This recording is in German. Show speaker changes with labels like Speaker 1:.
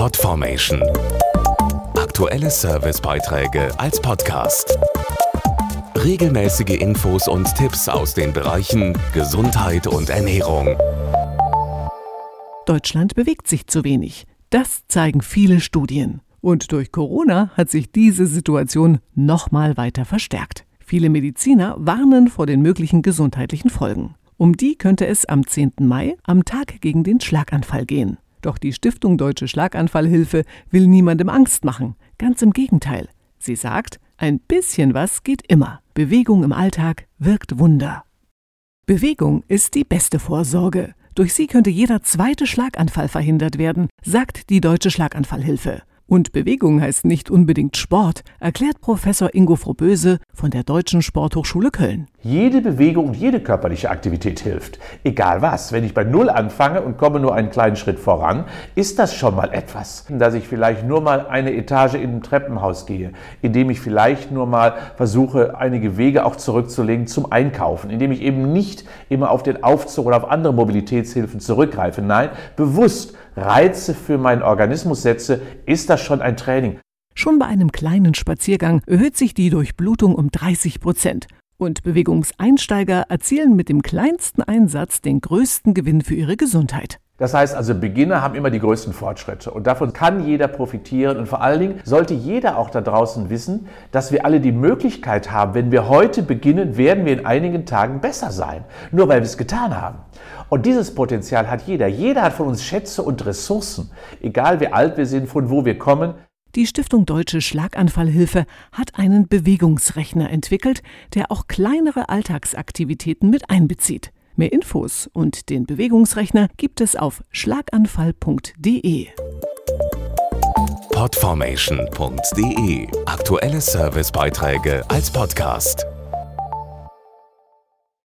Speaker 1: Podformation. Aktuelle Servicebeiträge als Podcast. Regelmäßige Infos und Tipps aus den Bereichen Gesundheit und Ernährung.
Speaker 2: Deutschland bewegt sich zu wenig. Das zeigen viele Studien. Und durch Corona hat sich diese Situation noch mal weiter verstärkt. Viele Mediziner warnen vor den möglichen gesundheitlichen Folgen. Um die könnte es am 10. Mai, am Tag gegen den Schlaganfall gehen. Doch die Stiftung Deutsche Schlaganfallhilfe will niemandem Angst machen. Ganz im Gegenteil. Sie sagt, ein bisschen was geht immer. Bewegung im Alltag wirkt Wunder. Bewegung ist die beste Vorsorge. Durch sie könnte jeder zweite Schlaganfall verhindert werden, sagt die Deutsche Schlaganfallhilfe. Und Bewegung heißt nicht unbedingt Sport, erklärt Professor Ingo Froböse von der Deutschen Sporthochschule Köln.
Speaker 3: Jede Bewegung und jede körperliche Aktivität hilft. Egal was. Wenn ich bei Null anfange und komme nur einen kleinen Schritt voran, ist das schon mal etwas. Dass ich vielleicht nur mal eine Etage in ein Treppenhaus gehe, indem ich vielleicht nur mal versuche, einige Wege auch zurückzulegen zum Einkaufen, indem ich eben nicht immer auf den Aufzug oder auf andere Mobilitätshilfen zurückgreife. Nein, bewusst Reize für meinen Organismus setze, ist das schon ein Training.
Speaker 2: Schon bei einem kleinen Spaziergang erhöht sich die Durchblutung um 30 Prozent. Und Bewegungseinsteiger erzielen mit dem kleinsten Einsatz den größten Gewinn für ihre Gesundheit.
Speaker 3: Das heißt also, Beginner haben immer die größten Fortschritte und davon kann jeder profitieren und vor allen Dingen sollte jeder auch da draußen wissen, dass wir alle die Möglichkeit haben, wenn wir heute beginnen, werden wir in einigen Tagen besser sein, nur weil wir es getan haben. Und dieses Potenzial hat jeder. Jeder hat von uns Schätze und Ressourcen, egal wie alt wir sind, von wo wir kommen.
Speaker 2: Die Stiftung Deutsche Schlaganfallhilfe hat einen Bewegungsrechner entwickelt, der auch kleinere Alltagsaktivitäten mit einbezieht. Mehr Infos und den Bewegungsrechner gibt es auf schlaganfall.de.
Speaker 1: Podformation.de Aktuelle Servicebeiträge als Podcast.